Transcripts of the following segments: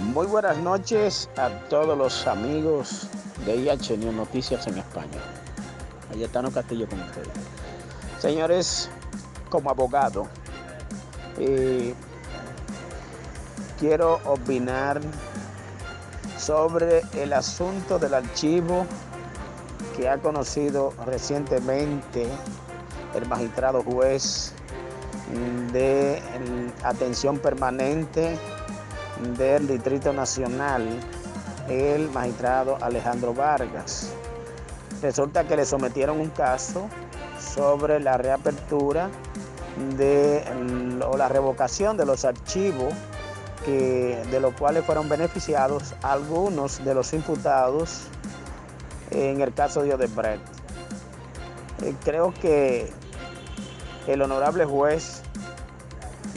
Muy buenas noches a todos los amigos de IH News Noticias en España. Ayetano Castillo con ustedes. Señores, como abogado, eh, quiero opinar sobre el asunto del archivo que ha conocido recientemente el magistrado juez de atención permanente del Distrito Nacional, el magistrado Alejandro Vargas. Resulta que le sometieron un caso sobre la reapertura de, o la revocación de los archivos que, de los cuales fueron beneficiados algunos de los imputados en el caso de Odebrecht. Eh, creo que el honorable juez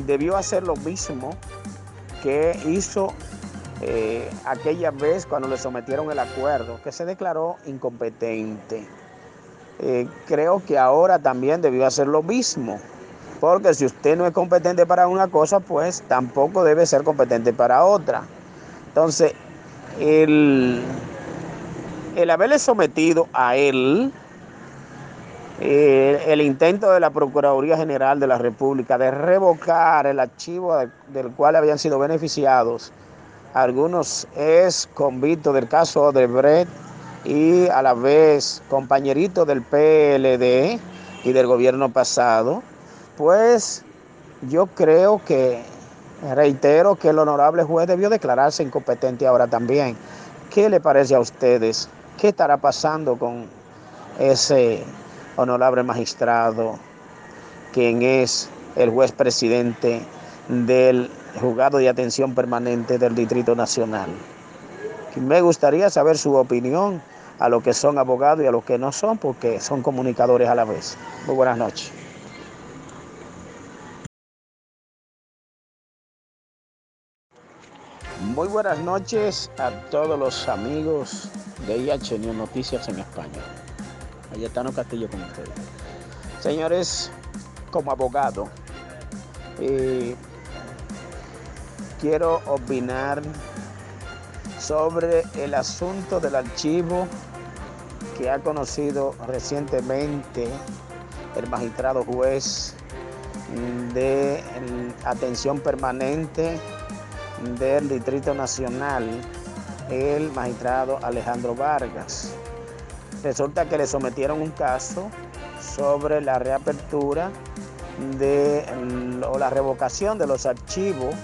debió hacer lo mismo que hizo eh, aquella vez cuando le sometieron el acuerdo, que se declaró incompetente. Eh, creo que ahora también debió hacer lo mismo, porque si usted no es competente para una cosa, pues tampoco debe ser competente para otra. Entonces, el, el haberle sometido a él el intento de la Procuraduría General de la República de revocar el archivo del cual habían sido beneficiados algunos ex convictos del caso de Brett y a la vez compañeritos del PLD y del gobierno pasado, pues yo creo que, reitero que el honorable juez debió declararse incompetente ahora también. ¿Qué le parece a ustedes? ¿Qué estará pasando con ese honorable magistrado, quien es el juez presidente del juzgado de atención permanente del Distrito Nacional. Me gustaría saber su opinión a los que son abogados y a los que no son, porque son comunicadores a la vez. Muy buenas noches. Muy buenas noches a todos los amigos de IH Noticias en España. Ayetano Castillo con ustedes. Señores, como abogado, eh, quiero opinar sobre el asunto del archivo que ha conocido recientemente el magistrado juez de atención permanente del Distrito Nacional, el magistrado Alejandro Vargas. Resulta que le sometieron un caso sobre la reapertura de, o la revocación de los archivos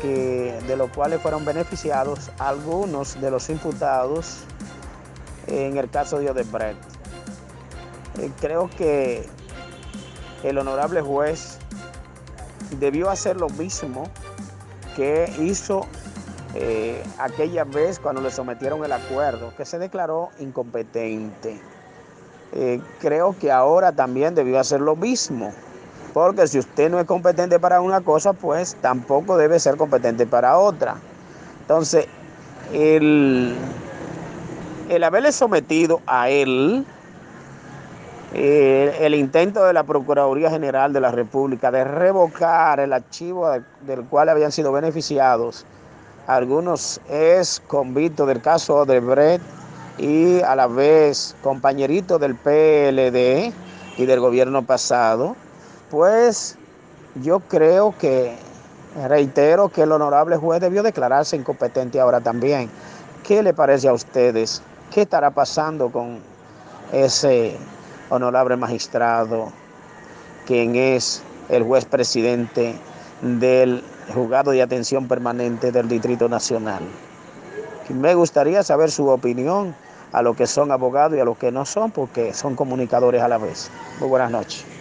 que, de los cuales fueron beneficiados algunos de los imputados en el caso de Odebrecht. Eh, creo que el honorable juez debió hacer lo mismo que hizo eh, aquella vez cuando le sometieron el acuerdo, que se declaró incompetente. Eh, creo que ahora también debió hacer lo mismo. Porque si usted no es competente para una cosa, pues tampoco debe ser competente para otra. Entonces, el, el haberle sometido a él el, intento de la Procuraduría General de la República de revocar el archivo del cual habían sido beneficiados algunos ex convictos del caso de Brett y a la vez compañeritos del PLD y del gobierno pasado, pues yo creo que, reitero que el honorable juez debió declararse incompetente ahora también. ¿Qué le parece a ustedes? ¿Qué estará pasando con ese honorable magistrado, quien es el juez presidente del juzgado de atención permanente del Distrito Nacional? Me gustaría saber su opinión a los que son abogados y a los que no son, porque son comunicadores a la vez. Muy buenas noches.